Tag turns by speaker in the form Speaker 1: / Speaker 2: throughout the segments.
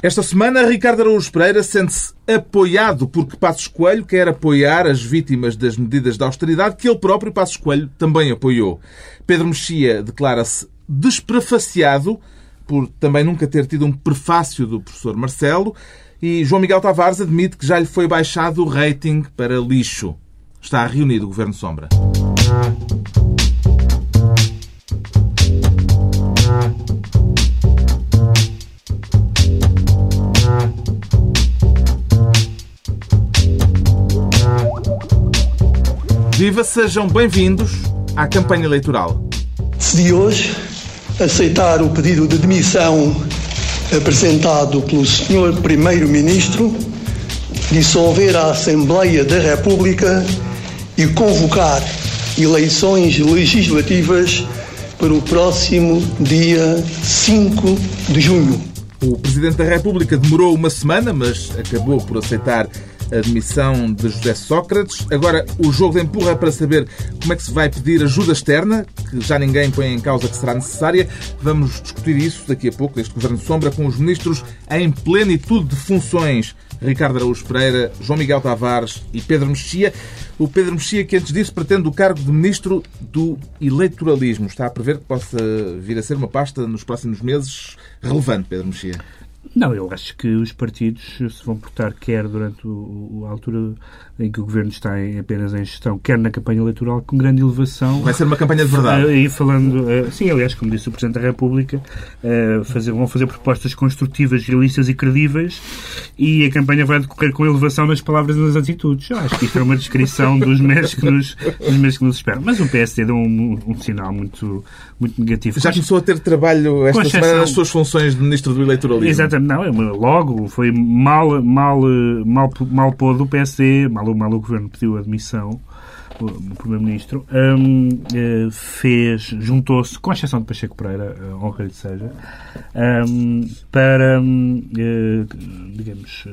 Speaker 1: Esta semana, Ricardo Araújo Pereira sente-se apoiado porque Passos Coelho quer apoiar as vítimas das medidas de austeridade que ele próprio, Passos Coelho, também apoiou. Pedro Mexia declara-se desprefaciado por também nunca ter tido um prefácio do professor Marcelo e João Miguel Tavares admite que já lhe foi baixado o rating para lixo. Está reunido o Governo Sombra. Viva, sejam bem-vindos à campanha eleitoral.
Speaker 2: Decidi hoje aceitar o pedido de demissão apresentado pelo Sr. Primeiro-Ministro, dissolver a Assembleia da República e convocar eleições legislativas para o próximo dia 5 de junho.
Speaker 1: O Presidente da República demorou uma semana, mas acabou por aceitar a demissão de José Sócrates. Agora, o jogo empurra para saber como é que se vai pedir ajuda externa, que já ninguém põe em causa que será necessária. Vamos discutir isso daqui a pouco, deste Governo de Sombra, com os ministros em plenitude de funções. Ricardo Araújo Pereira, João Miguel Tavares e Pedro Mexia. O Pedro Mexia, que antes disso pretende o cargo de Ministro do Eleitoralismo. Está a prever que possa vir a ser uma pasta nos próximos meses relevante, Pedro Mexia?
Speaker 3: Não, eu acho que os partidos se vão portar quer durante o, a altura em que o governo está em, apenas em gestão, quer na campanha eleitoral, com grande elevação.
Speaker 1: Vai ser uma campanha de verdade.
Speaker 3: E falando, eh, sim, aliás, como disse o Presidente da República, eh, fazer, vão fazer propostas construtivas, realistas e credíveis e a campanha vai decorrer com elevação nas palavras e nas atitudes. Eu acho que isto é uma descrição dos meses que nos, dos meses que nos esperam. Mas o PSD deu um, um, sinal muito, muito negativo.
Speaker 1: Já começou a ter trabalho esta semana nas suas funções de Ministro do Eleitoralismo.
Speaker 3: Exatamente não, é logo foi mal, mal, mal, mal pôde o PSD, mal, mal o governo pediu admissão o Primeiro-Ministro, um, eh, fez, juntou-se, com exceção de Pacheco Pereira, eh, honra lhe seja, um, para, um, eh, digamos,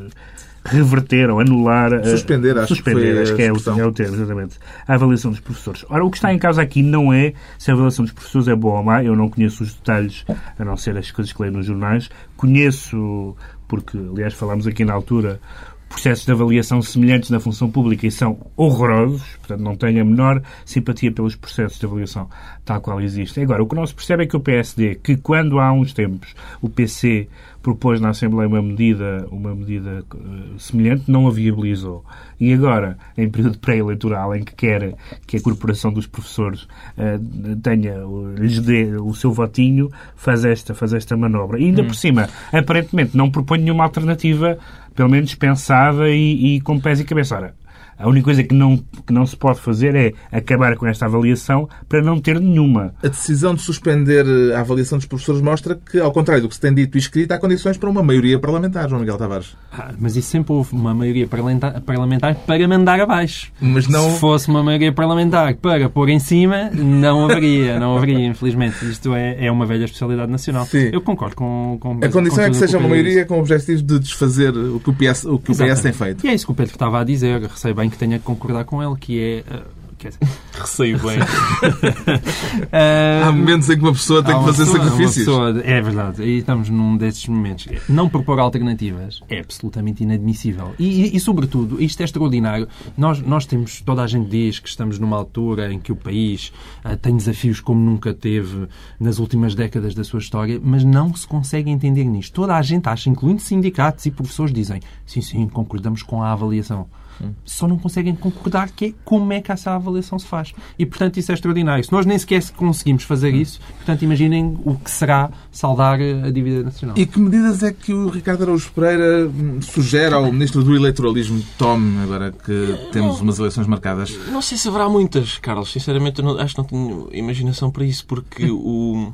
Speaker 3: reverter ou anular.
Speaker 1: Suspender, acho
Speaker 3: suspender,
Speaker 1: que,
Speaker 3: acho que é, o, é o termo, exatamente. A avaliação dos professores. Ora, o que está em causa aqui não é se a avaliação dos professores é boa ou má. Eu não conheço os detalhes, a não ser as coisas que leio nos jornais. Conheço, porque, aliás, falámos aqui na altura, processos de avaliação semelhantes na função pública e são horrorosos, portanto não tenho a menor simpatia pelos processos de avaliação tal qual existem. Agora, o que não se percebe é que o PSD, que quando há uns tempos o PC propôs na Assembleia uma medida, uma medida uh, semelhante, não a viabilizou. E agora, em período pré-eleitoral, em que quer que a corporação dos professores uh, tenha, lhes dê o seu votinho, faz esta, faz esta manobra. E ainda hum. por cima, aparentemente não propõe nenhuma alternativa pelo menos pensada e, e com pés e cabeça. Ora, a única coisa que não, que não se pode fazer é acabar com esta avaliação para não ter nenhuma.
Speaker 1: A decisão de suspender a avaliação dos professores mostra que, ao contrário do que se tem dito e escrito, há condições para uma maioria parlamentar, João Miguel Tavares.
Speaker 4: Ah, mas isso sempre houve uma maioria parlamentar, parlamentar para mandar abaixo.
Speaker 1: Mas não...
Speaker 4: Se fosse uma maioria parlamentar para pôr em cima, não haveria, não haveria, infelizmente. Isto é, é uma velha especialidade nacional.
Speaker 1: Sim.
Speaker 4: Eu concordo com, com
Speaker 1: A condição
Speaker 4: com
Speaker 1: é que seja uma maioria com o objetivo de desfazer o que o PS, o que o PS tem feito.
Speaker 4: E é isso que o Pedro estava a dizer. Recebo que tenha que concordar com ele, que é. Uh, quer dizer,
Speaker 1: receio bem. há momentos em que uma pessoa tem que fazer pessoa, sacrifícios.
Speaker 4: Pessoa, é verdade, e estamos num desses momentos. Não propor alternativas é absolutamente inadmissível. E, e, e, sobretudo, isto é extraordinário. Nós, nós temos, toda a gente diz que estamos numa altura em que o país uh, tem desafios como nunca teve nas últimas décadas da sua história, mas não se consegue entender nisto. Toda a gente acha, incluindo sindicatos e professores, dizem sim, sim, concordamos com a avaliação só não conseguem concordar que é como é que essa avaliação se faz. E, portanto, isso é extraordinário. Se nós nem sequer conseguimos fazer isso, portanto, imaginem o que será saldar a dívida nacional.
Speaker 1: E que medidas é que o Ricardo Araújo Pereira hum, sugere ao Ministro do Eleitoralismo tome, agora que temos umas eleições marcadas?
Speaker 5: Não sei se haverá muitas, Carlos. Sinceramente, eu não, acho que não tenho imaginação para isso, porque o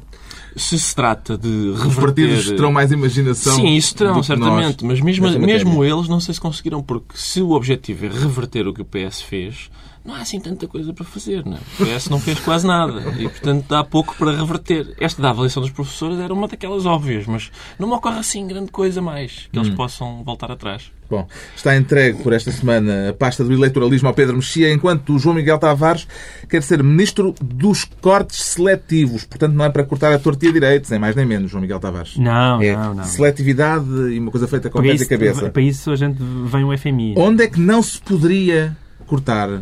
Speaker 5: se se trata de reverter... Os
Speaker 1: partidos terão mais imaginação
Speaker 5: Sim, isso terão, certamente. Nós, mas mesmo, mesmo eles não sei se conseguiram, porque se o objetivo é reverter o que o PS fez, não há assim tanta coisa para fazer, não é? O PS não fez quase nada e, portanto, dá pouco para reverter. Esta da avaliação dos professores era uma daquelas óbvias, mas não me ocorre assim grande coisa mais que eles possam voltar atrás.
Speaker 1: Bom, está entregue por esta semana a pasta do eleitoralismo ao Pedro Mexia, enquanto o João Miguel Tavares quer ser ministro dos cortes seletivos. Portanto, não é para cortar a tortilha direito, nem mais nem menos, João Miguel Tavares.
Speaker 4: Não,
Speaker 1: é
Speaker 4: não, não.
Speaker 1: seletividade e uma coisa feita com pés e cabeça.
Speaker 4: para isso a gente vem o FMI.
Speaker 1: Onde é que não se poderia cortar, eh,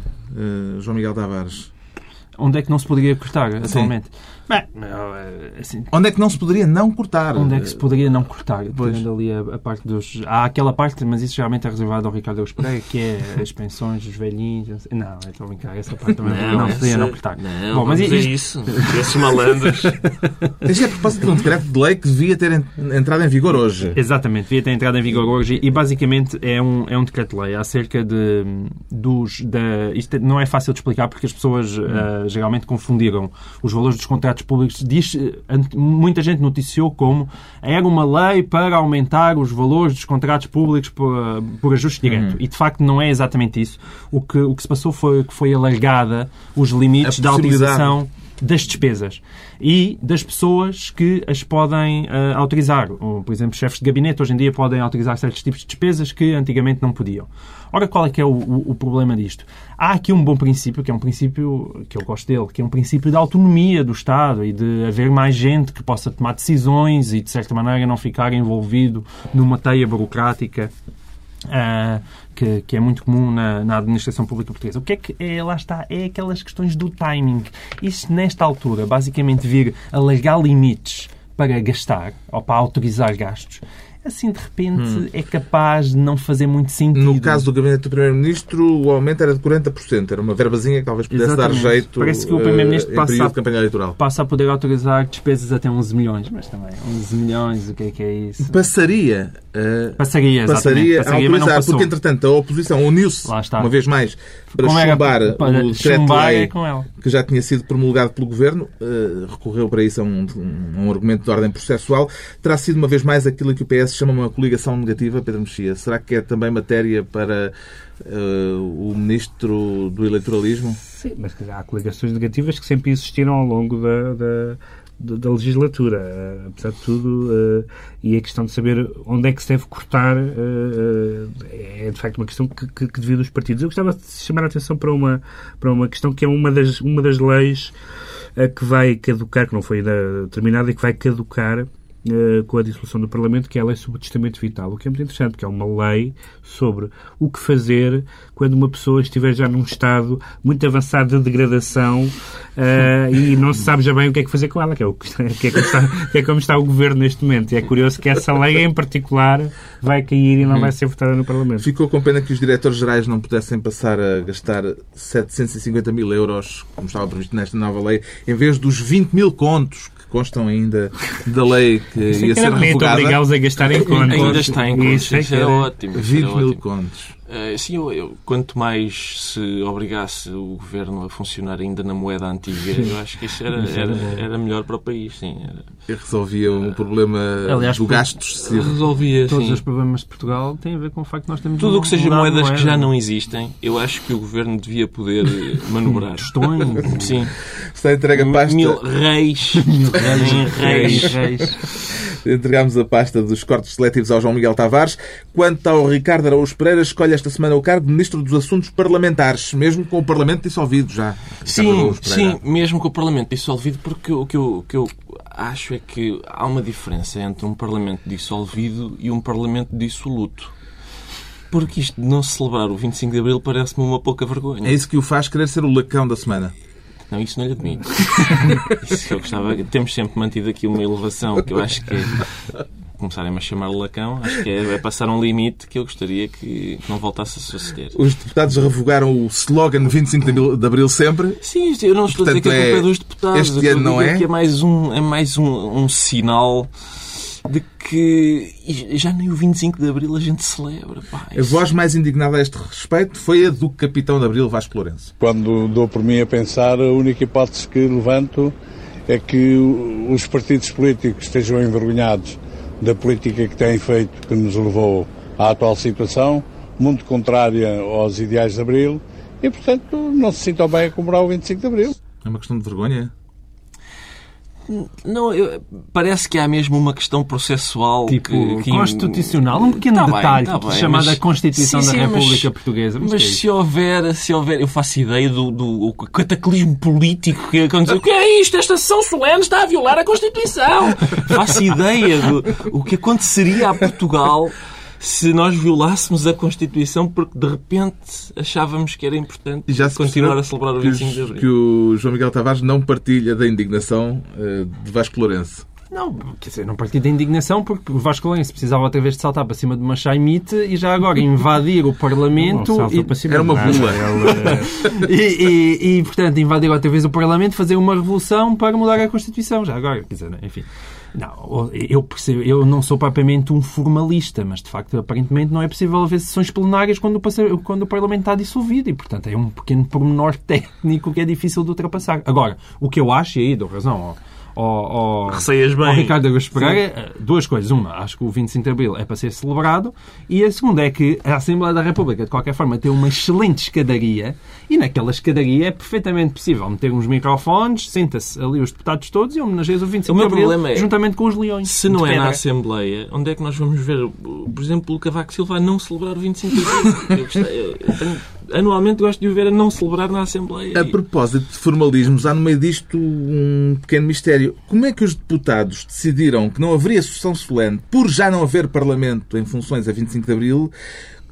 Speaker 1: João Miguel Tavares?
Speaker 4: Onde é que não se poderia cortar atualmente? Bem, não, é, assim,
Speaker 1: Onde é que não se poderia não cortar?
Speaker 4: onde é que se poderia não cortar? Tirando ali a, a parte dos. Há aquela parte, mas isso geralmente é reservado ao Ricardo Eus Pereira, que é as pensões dos velhinhos. não Não, é estou a brincar, essa parte também não, se poderia
Speaker 5: essa-
Speaker 4: não cortar.
Speaker 5: Não,
Speaker 4: Bom, mas isto-
Speaker 5: isso. Esses malandros.
Speaker 1: Isto é a propósito de um decreto de lei que devia ter en- entrado em vigor hoje.
Speaker 4: Exatamente, devia ter entrado em vigor hoje e basicamente é um, é um decreto-lei acerca de, dos. Da, isto não é fácil de explicar porque as pessoas ah, geralmente confundiram os valores dos contratos públicos. Diz, eh, muita gente noticiou como era uma lei para aumentar os valores dos contratos públicos por, ah, por ajuste direto. E de facto não é exatamente isso. O que, o que se passou foi que foi alargada os limites da
Speaker 1: possibilidade.
Speaker 4: Das despesas e das pessoas que as podem ah, autorizar. Por exemplo, chefes de gabinete hoje em dia podem autorizar certos tipos de despesas que antigamente não podiam. Ora, qual é que é o, o- o problema disto? Há aqui um bom princípio, que é um princípio que eu gosto dele, que é um princípio da autonomia do Estado e de haver mais gente que possa tomar decisões e, de certa maneira, não ficar envolvido numa teia burocrática ah, que, que é muito comum na, na administração pública portuguesa. O que é que é, lá está? É aquelas questões do timing. Isto, nesta altura, basicamente vir alargar limites para gastar ou para autorizar gastos, assim de repente é capaz de não fazer muito sentido.
Speaker 1: No caso do gabinete do Primeiro-Ministro, o aumento era de 40%. Era uma verbazinha que talvez pudesse
Speaker 4: Exatamente.
Speaker 1: dar jeito
Speaker 4: Parece que o
Speaker 1: eh,
Speaker 4: Primeiro-Ministro passa
Speaker 1: período
Speaker 4: a-
Speaker 1: de campanha eleitoral.
Speaker 4: passa a poder autorizar despesas até 11 milhões, mas também 11 milhões, o que é que é isso?
Speaker 1: Passaria, eh,
Speaker 4: Passaria,
Speaker 1: passaria a
Speaker 4: Passaria, mas não
Speaker 1: autorizar, porque entretanto a oposição uniu-se, uma vez mais, para
Speaker 4: Como era
Speaker 1: chumbar
Speaker 4: para
Speaker 1: o
Speaker 4: é
Speaker 1: decreto-lei
Speaker 4: ela.
Speaker 1: que já tinha sido promulgado pelo Governo, eh, recorreu para isso a um, um argumento de ordem processual. Terá sido uma vez mais aquilo que o PS chama uma coligação negativa, Pedro Mexia. Será que é também matéria para eh, o Ministro do Eleitoralismo?
Speaker 3: Sim, mas há coligações negativas que sempre existiram ao longo da, da, da- legislatura, eh, apesar de tudo, eh, e a questão de saber onde é que se deve cortar eh, é de facto uma questão que, que, divide os partidos. Eu gostava de chamar a atenção para uma, para uma questão que é uma das, uma das leis que vai caducar, que não foi ainda terminada e que vai caducar eh, com a dissolução do Parlamento, que é a lei sobre o testamento vital, o que é muito interessante, porque é uma lei sobre o que fazer quando uma pessoa estiver já num estado muito avançado de degradação eh, e não se sabe já bem o que é que fazer com ela, que é, o, que, é como está, que é como está o governo neste momento. E é curioso que essa lei em particular vai cair e não vai ser votada no Parlamento.
Speaker 1: Ficou com pena que os diretores gerais não pudessem passar a gastar 750 mil euros, como estava previsto nesta nova lei, em vez dos 20 mil contos constam ainda da lei que
Speaker 3: Isso é
Speaker 1: ia ser revogada.
Speaker 3: obrigá-los a gastar em contas.
Speaker 5: Ainda está em conta. Isso,
Speaker 3: é
Speaker 5: era
Speaker 3: era-
Speaker 5: ótimo. isso
Speaker 1: 20
Speaker 5: era
Speaker 1: mil
Speaker 5: ótimo.
Speaker 1: contos.
Speaker 5: Eh, sim, eu, eu- quanto mais se obrigasse o governo a funcionar ainda na moeda antiga, eu acho que isso era, era, era melhor para o país. Sim, era.
Speaker 1: E resolvia um problema
Speaker 4: Aliás,
Speaker 1: do gasto excessivo.
Speaker 5: Resolvia,
Speaker 4: Todos
Speaker 5: sim.
Speaker 4: os problemas de Portugal têm a ver com o facto de nós termos
Speaker 5: Tudo o que seja moedas que
Speaker 4: moeda.
Speaker 5: já não existem, eu acho que o governo devia poder eh, manobrar.
Speaker 4: Tostões,
Speaker 5: Sim.
Speaker 1: Está entregue a pasta.
Speaker 5: Mil reis. Mil
Speaker 4: reis,
Speaker 5: reis.
Speaker 4: reis.
Speaker 1: Entregámos a pasta dos cortes seletivos ao João Miguel Tavares. Quanto ao Ricardo Araújo Pereira, escolhe esta semana o cargo de Ministro dos Assuntos Parlamentares, mesmo com o Parlamento dissolvido já.
Speaker 5: Sim, sim, mesmo com o Parlamento dissolvido, porque o que, eu, que eu acho é que há uma diferença entre um Parlamento dissolvido e um Parlamento dissoluto. Porque isto de não se celebrar o 25 de Abril parece-me uma pouca vergonha.
Speaker 1: É isso que o faz querer ser o lacão da semana.
Speaker 5: Não, isso não lhe admito. Isso eu gostava. Temos sempre mantido aqui uma elevação que eu acho que é. Começarem a chamar lacão, acho que é, é passar um limite que eu gostaria que, não voltasse a suceder.
Speaker 1: Os deputados revogaram o slogan 25 de Abril- sempre.
Speaker 5: Sim, eu não estou a dizer
Speaker 1: Portanto,
Speaker 5: que a culpa
Speaker 1: é-
Speaker 5: é dos deputados.
Speaker 1: este ano não é?
Speaker 5: Que é mais um, é mais um, um sinal de que já nem o 25 de Abril a gente celebra. Pá,
Speaker 1: A voz mais indignada a este respeito foi a do capitão de Abril, Vasco Lourenço.
Speaker 6: Quando dou por mim a pensar, a única hipótese que levanto é que os partidos políticos estejam envergonhados da política que têm feito, que nos levou à atual situação, muito contrária aos ideais de Abril, e, portanto, não se sintam bem a comemorar o 25 de Abril.
Speaker 1: É uma questão de vergonha?
Speaker 5: Não, eu- parece que há mesmo uma questão processual
Speaker 4: Tipo,
Speaker 5: que, que-
Speaker 4: constitucional, um pequeno
Speaker 5: Tá bem,
Speaker 4: detalhe,
Speaker 5: tá bem,
Speaker 4: chamada
Speaker 5: mas-
Speaker 4: Constituição
Speaker 5: Sim,
Speaker 4: da
Speaker 5: sim, mas-
Speaker 4: República Portuguesa.
Speaker 5: Mas
Speaker 4: é isso?
Speaker 5: se houver, se houver, eu faço ideia do, do cataclismo político que aconteceu. O que é isto? Esta sessão solene está a violar a Constituição. faço ideia do o que aconteceria a Portugal se nós violássemos a Constituição porque de repente achávamos que era importante
Speaker 1: E já se
Speaker 5: continuar a celebrar o
Speaker 1: que
Speaker 5: 25 de Abril.
Speaker 1: Que o João Miguel Tavares não partilha da indignação eh, de Vasco Lourenço.
Speaker 4: Não, quer dizer, não parti da indignação porque o Vasco Lourenço precisava outra vez de saltar para cima de uma chaimite e já agora invadir o
Speaker 3: Não,
Speaker 4: Parlamento
Speaker 3: saltou
Speaker 4: e,
Speaker 3: para cima
Speaker 1: Era uma bula.
Speaker 3: Eh,
Speaker 4: e, e- e, portanto, invadir outra vez o Parlamento, fazer uma revolução para mudar a Constituição. Já agora, quer dizer, enfim. Não, eu percebo, eu não sou propriamente um formalista, mas de facto, aparentemente, não é possível haver sessões plenárias quando o, quando o Parlamento está dissolvido e, portanto, é um pequeno pormenor técnico que é difícil de ultrapassar. Agora, o que eu acho, e aí dou razão ao, ao, ao,
Speaker 5: Receias bem.
Speaker 4: ao Ricardo Augusto Pereira, eh, duas coisas. Uma, acho que o 25 de Abril é para ser celebrado e a segunda é que a Assembleia da República, de qualquer forma, tem uma excelente escadaria e naquela escadaria é perfeitamente possível meter uns microfones, senta-se ali os deputados todos e homenageias o 25
Speaker 5: O meu
Speaker 4: de Abril
Speaker 5: problema é-
Speaker 4: juntamente com os leões.
Speaker 5: Se não é na
Speaker 4: pedra.
Speaker 5: Assembleia, onde é que nós vamos ver, por exemplo, o Cavaco Silva a não celebrar o 25 de Abril? Eu gostei- eu tenho- anualmente gosto de o ver a não celebrar na Assembleia.
Speaker 1: A propósito de formalismos, há no meio disto um pequeno mistério. Como é que os deputados decidiram que não haveria sessão solene por já não haver Parlamento em funções a 25 de Abril,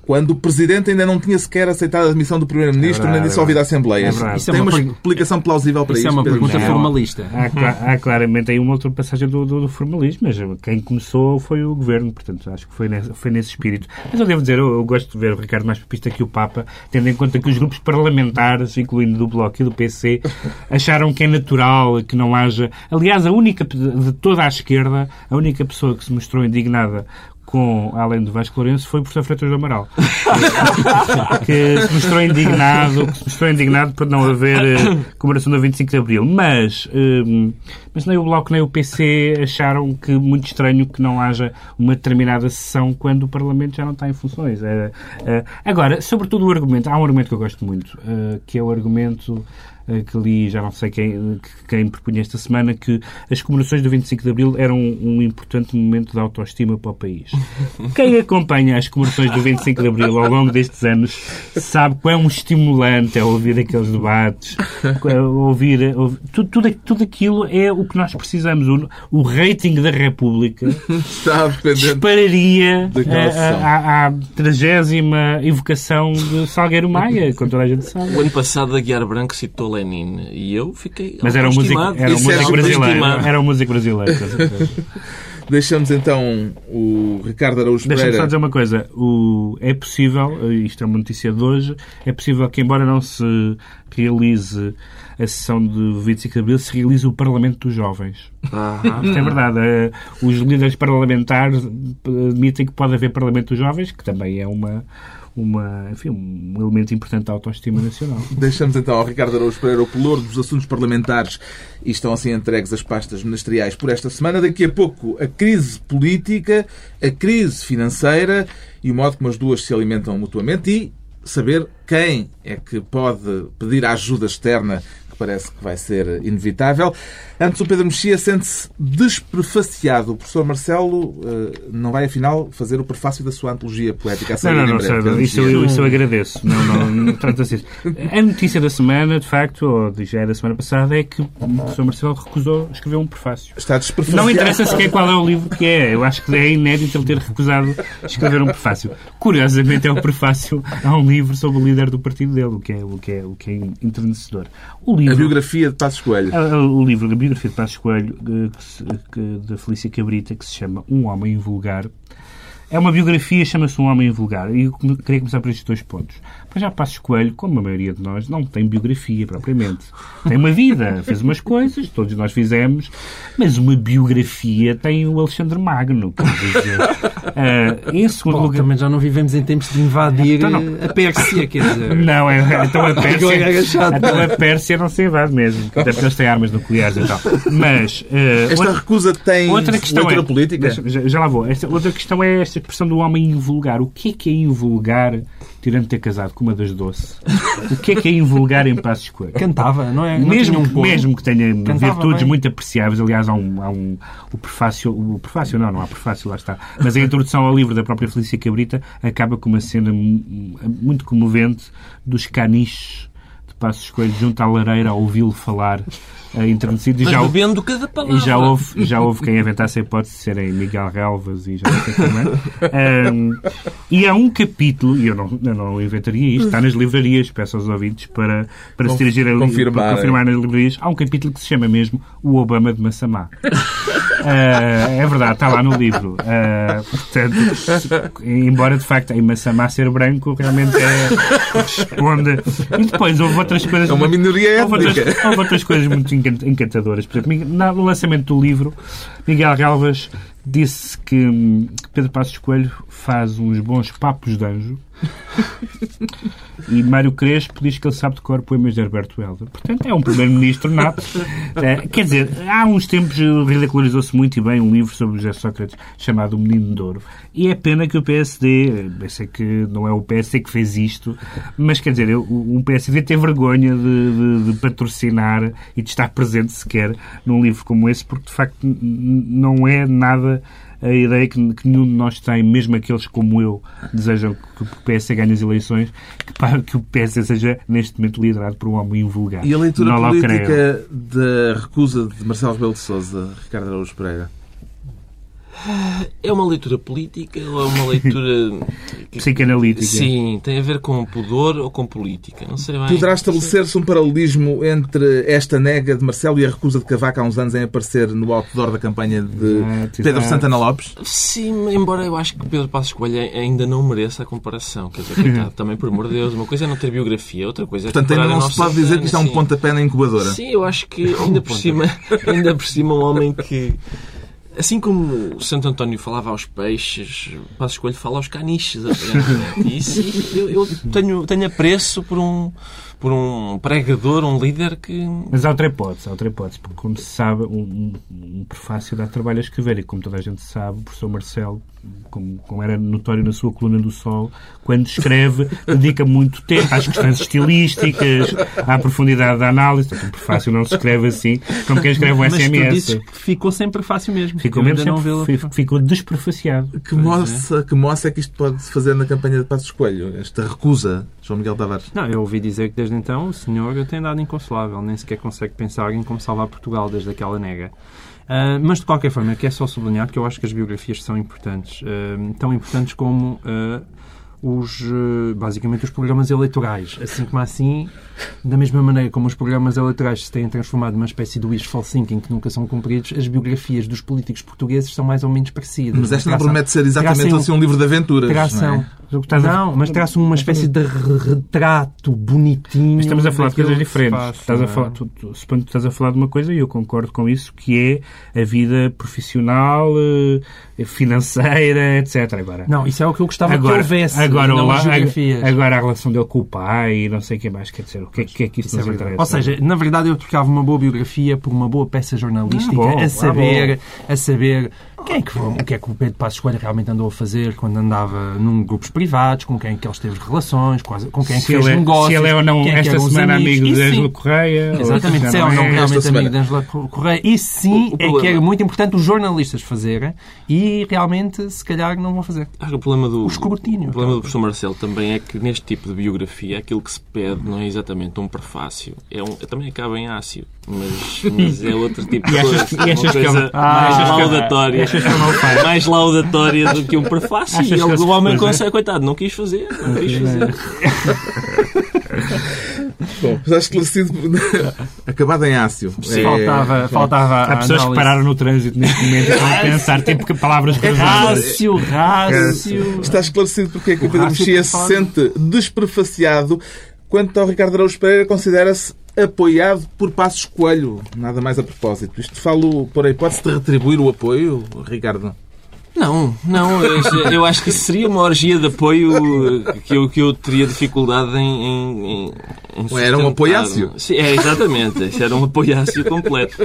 Speaker 1: quando o Presidente ainda não tinha sequer aceitado a admissão do Primeiro-Ministro
Speaker 3: É
Speaker 1: nem dissolvido
Speaker 3: é
Speaker 1: a Assembleia?
Speaker 3: É verdade.
Speaker 4: Isso é
Speaker 1: Tem
Speaker 4: uma
Speaker 1: uma
Speaker 4: per-
Speaker 1: explicação plausível para
Speaker 4: Isso é
Speaker 1: isto?
Speaker 4: uma
Speaker 1: Pedro
Speaker 4: pergunta formalista.
Speaker 3: Há, cla- há claramente aí uma ultrapassagem do, do, do formalismo, mas quem começou foi o governo, portanto acho que foi nesse, foi nesse espírito. Mas eu devo dizer, eu, eu gosto de ver o Ricardo mais papista que o Papa, tendo em conta que os grupos parlamentares, incluindo do Bloco e do PC, acharam que é natural que não haja. Aliás, a única de toda a esquerda, a única pessoa que se mostrou indignada com, além do Vasco Lourenço, foi o professor Freitas do Amaral. que se mostrou indignado, que se mostrou indignado por não haver eh, comemoração do 25 de Abril. Mas, eh, mas nem o Bloco nem o PC acharam que muito estranho que não haja uma determinada sessão quando o Parlamento já não está em funções. Eh, eh, agora, sobretudo o argumento, há um argumento que eu gosto muito, eh, que é o argumento eh, que li, já não sei quem, que- quem propunha esta semana, que as comemorações do 25 de Abril eram um importante momento de autoestima para o país. Quem acompanha as comemorações do 25 de Abril ao longo destes anos sabe quão estimulante é ouvir aqueles debates, é ouvir, ouvir- tudo, tudo, tudo aquilo é o que nós precisamos. O, o rating da República
Speaker 1: Está
Speaker 3: dispararia
Speaker 1: sessão.
Speaker 3: a- à- trigésima evocação de Salgueiro Maia, como toda a gente sabe.
Speaker 5: O ano passado a Guiar Branco citou Lenin e eu fiquei
Speaker 3: Mas era um músico, era um músico brasileiro. Era um músico brasileiro.
Speaker 1: Deixamos então o Ricardo Araújo
Speaker 3: Deixa-me só
Speaker 1: Pereira.
Speaker 3: dizer uma coisa. O, é possível, isto é uma notícia de hoje, é possível que, embora não se realize a sessão de 25 de Abril, se realize o Parlamento dos Jovens. Isto é verdade. Eh, Os líderes parlamentares eh, admitem que pode haver Parlamento dos Jovens, que também é uma, uma, enfim, um elemento importante da autoestima nacional.
Speaker 1: Deixamos então ao Ricardo Araújo Pereira o pelouro dos assuntos parlamentares e estão assim entregues as pastas ministeriais por esta semana. Daqui a pouco a crise política, a crise financeira e o modo como as duas se alimentam mutuamente e saber quem é que pode pedir a ajuda externa parece que vai ser inevitável. Antes, o Pedro Mexia sente-se desprefaciado. O professor Marcelo eh, não vai, afinal, fazer o prefácio da sua antologia poética. A
Speaker 3: Não, não, não,
Speaker 1: breve, Pedro
Speaker 3: isso, eu, isso eu agradeço. Não, não, não trata-se disso. A notícia da semana, de facto, ou já é da semana passada, é que o professor Marcelo recusou escrever um prefácio.
Speaker 1: Está desprefaciado.
Speaker 3: Não interessa sequer qual é o livro que é. Eu acho que é inédito ele ter recusado escrever um prefácio. Curiosamente, é o prefácio a um livro sobre o líder do partido dele, o que é, o que é, o que é entrenecedor. O livro,
Speaker 1: A biografia de Passos Coelho.
Speaker 3: a- a- o livro, a biografia de Passos Coelho, da Felícia Cabrita, que se chama Um Homem Vulgar, é uma biografia, chama-se Um Homem Vulgar. E eu queria começar por estes dois pontos. Para já, Passos Coelho, como a maioria de nós, não tem biografia propriamente. Tem uma vida, fez umas coisas, todos nós fizemos, mas uma biografia tem o Alexandre Magno. Quer dizer, Uh, em segundo
Speaker 4: Bom,
Speaker 3: lugar.
Speaker 4: também já não vivemos em tempos de invadir
Speaker 3: Então não.
Speaker 4: a Pérsia, quer dizer.
Speaker 3: Não, é, então a
Speaker 4: é
Speaker 3: Pérsia, então a Pérsia não se invade mesmo. Até porque eles têm armas nucleares e tal. Mas. uh,
Speaker 1: Esta
Speaker 3: outra-
Speaker 1: recusa tem
Speaker 3: Outra questão
Speaker 1: leitura
Speaker 3: é,
Speaker 1: política?
Speaker 3: Deixa- já, já lá vou. Esta, outra questão é esta expressão do homem invulgar. O que é que é invulgar, tirando ter casado com uma das doce? O que é que é invulgar em Passos Coelho?
Speaker 4: Cantava, não é? Não
Speaker 3: Mesmo,
Speaker 4: um
Speaker 3: que- mesmo que tenha
Speaker 4: Cantava
Speaker 3: virtudes
Speaker 4: bem.
Speaker 3: muito apreciáveis, aliás, há um, há um o prefácio, o prefácio não, não há prefácio, lá está, mas a introdução ao livro da própria Felícia Cabrita acaba com uma cena mu- muito comovente dos caniches Passos Coelho junto à lareira a ouvi-lo falar eh, enternecido e
Speaker 5: Mas
Speaker 3: já, houve-
Speaker 5: bebendo cada palavra.
Speaker 3: e já houve, já houve quem inventasse a hipótese de serem Miguel Relvas e já não sei quem mais. Ahm, e há um capítulo, e eu não, eu não inventaria isto, está nas livrarias, peço aos ouvintes para, para se dirigir a
Speaker 1: confirmarem.
Speaker 3: para confirmar nas livrarias. Há um capítulo que se chama mesmo O Obama de Massamá. Ah, é verdade, está lá no livro. Ah, portanto, embora de facto em Massamá ser branco realmente é, corresponde. E depois houve outras coisas.
Speaker 1: É uma minoria
Speaker 3: Houve
Speaker 1: étnica.
Speaker 3: outras, houve outras coisas muito encan- encantadoras. Por exemplo, no lançamento do livro, Miguel Galvas disse que, hum, que Pedro Passos Coelho faz uns bons papos de anjo e Mário Crespo diz que ele sabe de cor poemas de Herberto Helder. Portanto, é um primeiro-ministro nato. Eh, quer dizer, há uns tempos ridicularizou-se muito e bem um livro sobre José Sócrates chamado O Menino de Ouro. E é pena que o PSD, eu sei que não é o PSD que fez isto, mas quer dizer, um PSD tem vergonha de, de- de patrocinar e de estar presente sequer num livro como esse, porque de facto não é nada a ideia que, que nenhum de nós tem, mesmo aqueles como eu, desejam que o PS ganhe as eleições, que, que o PS seja neste momento liderado por um homem invulgar.
Speaker 1: E a leitura
Speaker 3: Não
Speaker 1: política da recusa de Marcelo Rebelo de Sousa, Ricardo Araújo Pereira?
Speaker 5: É uma leitura política ou é uma leitura...
Speaker 3: Psicanalítica.
Speaker 5: Sim, tem a ver com pudor ou com política. Não sei bem.
Speaker 1: Poderá estabelecer-se um paralelismo entre esta nega de Marcelo e a recusa de Cavaco há uns anos em aparecer no outdoor da campanha de
Speaker 3: Exato,
Speaker 1: Pedro. Santana Lopes?
Speaker 5: Sim, embora eu acho que Pedro Passos Coelho ainda não mereça a comparação. Quer dizer, coitado, também, por amor de Deus, uma coisa é não ter biografia, outra coisa é
Speaker 1: Portanto, ainda não se pode dizer que isto é um
Speaker 5: sim.
Speaker 1: pontapé na incubadora.
Speaker 5: Sim, eu acho que ainda por cima, ainda por cima um homem que assim como o Santo António falava aos peixes, o Passos Coelho fala aos caniches. aparentemente. Isso eu, eu tenho, tenho apreço por um por um pregador, um líder que
Speaker 3: Mas há outra hipótese, há outra hipótese, porque como se sabe, um, um, um prefácio dá trabalho a escrever e como toda a gente sabe, o professor Marcelo, como, como era notório na sua coluna do Sol, quando escreve, dedica muito tempo às questões estilísticas, à profundidade da análise. Portanto, o prefácio não se escreve assim, como quem escreve um
Speaker 4: Mas tu
Speaker 3: SMS.
Speaker 4: que ficou sempre fácil mesmo.
Speaker 3: Ficou mesmo
Speaker 4: ainda não
Speaker 3: ficou desprefaciado.
Speaker 1: Que moça, que moça é que isto pode fazer na campanha de Passos Coelho? Esta recusa, João Miguel Tavares.
Speaker 4: Não, eu ouvi dizer que desde então o senhor tem dado inconsolável, nem sequer consegue pensar em como salvar Portugal desde aquela nega. Ah, mas de qualquer forma, quero só sublinhar que eu acho que as biografias são importantes. Ah, tão importantes como ah, os, ah, basicamente os programas eleitorais. Assim como assim, da mesma maneira como os programas eleitorais se têm transformado numa espécie de wishful thinking que nunca são cumpridos, as biografias dos políticos portugueses são mais ou menos parecidas.
Speaker 1: Mas esta não promete ser exatamente assim um livro de aventuras.
Speaker 4: Traçam.
Speaker 1: Não é?
Speaker 3: Que
Speaker 4: Não, mas traçam uma espécie de re- retrato bonitinho.
Speaker 3: Mas estamos a falar de coisas
Speaker 4: que
Speaker 3: diferentes.
Speaker 4: passa,
Speaker 3: estás a
Speaker 4: é?
Speaker 3: falar, tu, tu, suponho que estás a falar de uma coisa e eu concordo com isso, que é a vida profissional, eh, financeira, etc. Agora,
Speaker 4: Não, isso é o que eu gostava que
Speaker 3: agora,
Speaker 4: houvesse.
Speaker 3: agora,
Speaker 4: não
Speaker 3: o
Speaker 4: as
Speaker 3: la-
Speaker 4: biografias.
Speaker 3: agora a relação dele com o pai e não sei o que mais, quer dizer, o que é, que é que isso,
Speaker 4: Isso é
Speaker 3: nos
Speaker 4: verdade.
Speaker 3: interessa?
Speaker 4: Ou seja, na verdade eu trocava uma boa biografia por uma boa peça jornalística
Speaker 3: Ah, bom, ah,
Speaker 4: a saber, a saber quem é que, o que é que o Pedro Passos Coelho realmente andou a fazer quando andava num grupos privados, com quem é que ele teve relações, com, quem é que
Speaker 3: se,
Speaker 4: fez
Speaker 3: ele é,
Speaker 4: negócios.
Speaker 3: se ele é ou não
Speaker 4: é
Speaker 3: esta
Speaker 4: os
Speaker 3: semana
Speaker 4: amigos.
Speaker 3: amigo de. Ângelo Correia.
Speaker 4: Exatamente, se é ou
Speaker 3: não é.
Speaker 4: realmente
Speaker 1: esta
Speaker 4: amigo de Angela Correia. Isso sim
Speaker 5: O- o
Speaker 4: é que é muito importante os jornalistas fazerem e realmente, se calhar, não vão fazer.
Speaker 5: Acho que o problema do,
Speaker 4: O escrutínio.
Speaker 5: o problema do professor Marcelo também é que neste tipo de biografia aquilo que se pede não é exatamente um prefácio, é um, também acaba em ácio, mas, mas é outro tipo de
Speaker 3: E achas,
Speaker 5: coisa.
Speaker 3: e achas
Speaker 5: uma
Speaker 3: que ele,
Speaker 5: coisa
Speaker 3: ah,
Speaker 5: mais
Speaker 3: achas
Speaker 5: laudatória.
Speaker 3: Que não faz?
Speaker 5: mais laudatória do que um prefácio.
Speaker 3: Achas
Speaker 5: E
Speaker 3: que
Speaker 5: ele, o homem consegue, coitado, não quis fazer. Não quis fazer.
Speaker 1: Bom, já esclarecido, acabado em ácio. É-
Speaker 4: Faltava, faltava
Speaker 3: Há
Speaker 4: a
Speaker 3: pessoas que
Speaker 4: análise.
Speaker 3: pararam no trânsito neste momento e estão a pensar, tipo, que palavras cruzadas.
Speaker 4: Rácio, rácio.
Speaker 1: Está esclarecido porque é que o Pedro Mexia se sente desprefaciado quanto ao Ricardo Araújo Pereira considera-se apoiado por Passos Coelho. Nada mais a propósito. Isto falo por a hipótese de retribuir o apoio, Ricardo?
Speaker 5: Não, não, eu- acho que seria uma orgia de apoio que eu, que eu teria dificuldade em. em, em-
Speaker 1: Era um apoiácio.
Speaker 5: Sim, é, exatamente. Era um apoiácio completo.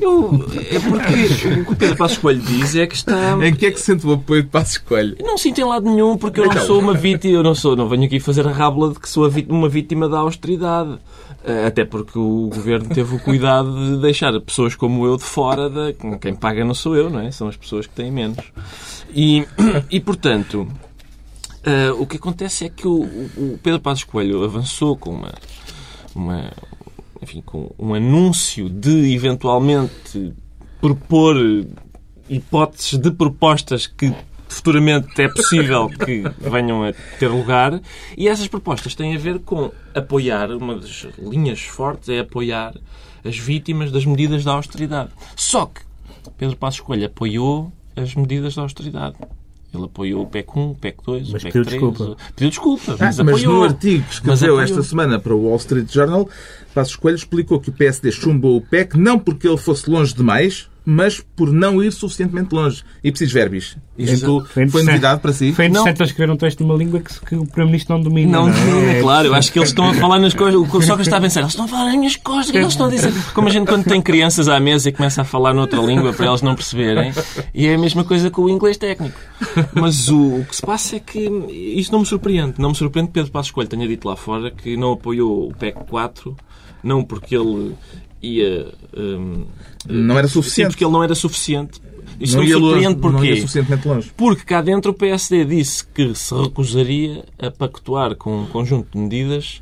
Speaker 5: Eu, é porque o que o Pedro Passos Coelho diz é que está.
Speaker 1: Em que é que se sente o apoio de Passos Coelho?
Speaker 5: Não sinto em lado nenhum, porque eu não
Speaker 1: Então.
Speaker 5: sou uma vítima, eu não sou, não venho aqui fazer a rábula de que sou uma vítima da austeridade. Eh, Até porque o governo teve o cuidado de deixar pessoas como eu de fora, da, quem paga não sou eu, não é? São as pessoas que têm menos. E, e portanto, eh, o que acontece é que o, o Pedro Passos Coelho avançou com uma, uma, enfim, com um anúncio de eventualmente propor hipóteses de propostas que futuramente é possível que venham a ter lugar e essas propostas têm a ver com apoiar, uma das linhas fortes é apoiar as vítimas das medidas da austeridade. Só que Pedro Passos Coelho apoiou as medidas da austeridade. Ele apoiou o PEC 1, o PEC 2,
Speaker 3: Mas
Speaker 5: o PEC
Speaker 3: pediu
Speaker 5: 3.
Speaker 3: desculpa.
Speaker 5: Pediu desculpa,
Speaker 1: Ah,
Speaker 5: mas
Speaker 1: mas
Speaker 5: apoiou.
Speaker 1: no artigo que
Speaker 5: Mas
Speaker 1: escreveu esta semana para o Wall Street Journal, Passos Coelho explicou que o PSD chumbou o PEC não porque ele fosse longe demais, mas por não ir suficientemente longe. E preciso verbis. Isto foi,
Speaker 3: interessante.
Speaker 1: novidade para si?
Speaker 3: Foi interessante ele escrever um texto numa língua que, que o Primeiro-Ministro não domina.
Speaker 5: Não,
Speaker 3: Não,
Speaker 5: não,
Speaker 3: é?
Speaker 5: é claro, eu acho que eles estão a falar nas coisas. O Sócrates está a pensar, eles estão a falar nas minhas costas, é que eles estão a dizer? Como a gente quando tem crianças à mesa e começa a falar noutra língua para elas não perceberem. E é a mesma coisa com o inglês técnico. Mas o, o que se passa é que isto não me surpreende. Não me surpreende que Pedro Passos Coelho tenha dito lá fora que não apoiou o PEC 4, não porque ele ia. hum,
Speaker 1: Não era
Speaker 5: Sim,
Speaker 1: suficiente.
Speaker 5: porque ele não era suficiente. Isto
Speaker 1: não
Speaker 5: não,
Speaker 1: ia,
Speaker 5: surpreende
Speaker 1: longe, não ia
Speaker 5: porquê?
Speaker 1: suficientemente longe.
Speaker 5: Porque cá dentro o PSD disse que se recusaria a pactuar com um conjunto de medidas